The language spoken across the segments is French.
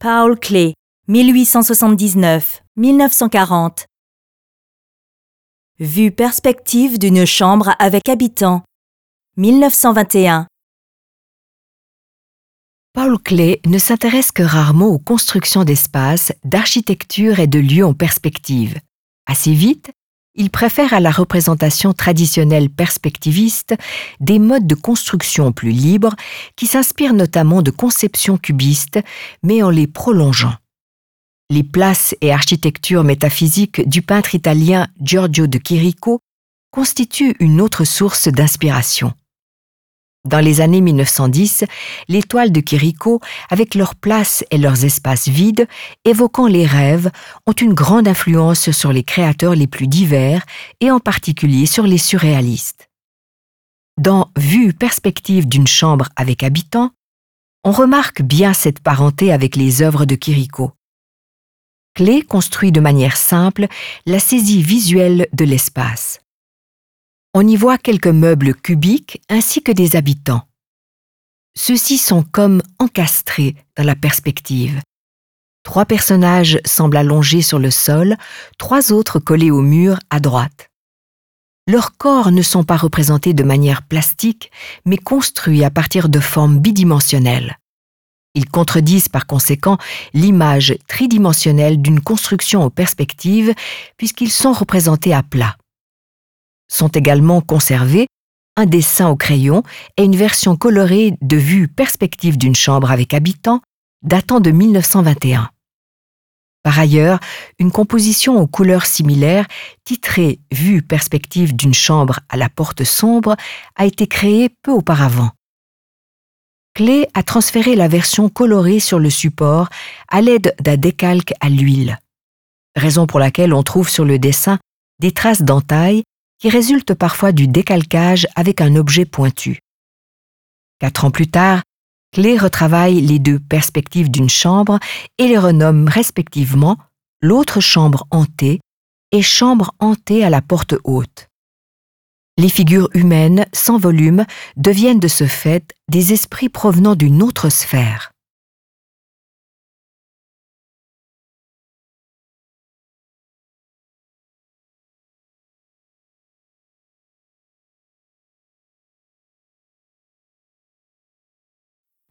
Paul Klee, 1879-1940. Vue perspective d'une chambre avec habitants, 1921. Paul Klee ne s'intéresse que rarement aux constructions d'espaces, d'architecture et de lieux en perspective. Assez vite, il préfère à la représentation traditionnelle perspectiviste des modes de construction plus libres qui s'inspirent notamment de conceptions cubistes, mais en les prolongeant. Les places et architectures métaphysiques du peintre italien Giorgio de Chirico constituent une autre source d'inspiration. Dans les années 1910, les toiles de Chirico, avec leurs places et leurs espaces vides, évoquant les rêves, ont une grande influence sur les créateurs les plus divers et en particulier sur les surréalistes. Dans Vue perspective d'une chambre avec habitants, on remarque bien cette parenté avec les œuvres de Chirico. Clé construit de manière simple la saisie visuelle de l'espace on y voit quelques meubles cubiques ainsi que des habitants. Ceux-ci sont comme encastrés dans la perspective. Trois personnages semblent allongés sur le sol, trois autres collés au mur à droite. Leurs corps ne sont pas représentés de manière plastique, mais construits à partir de formes bidimensionnelles. Ils contredisent par conséquent l'image tridimensionnelle d'une construction aux perspectives, puisqu'ils sont représentés à plat. Sont également conservés un dessin au crayon et une version colorée de vue perspective d'une chambre avec habitants datant de 1921. Par ailleurs, une composition aux couleurs similaires, titrée Vue perspective d'une chambre à la porte sombre, a été créée peu auparavant. Clé a transféré la version colorée sur le support à l'aide d'un décalque à l'huile, raison pour laquelle on trouve sur le dessin des traces d'entaille qui résulte parfois du décalcage avec un objet pointu. Quatre ans plus tard, Clé retravaille les deux perspectives d'une chambre et les renomme respectivement l'autre chambre hantée et chambre hantée à la porte haute. Les figures humaines, sans volume, deviennent de ce fait des esprits provenant d'une autre sphère.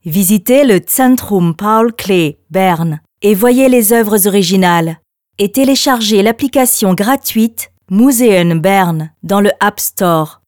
Visitez le Zentrum Paul Klee, Berne, et voyez les œuvres originales. Et téléchargez l'application gratuite Museum Berne dans le App Store.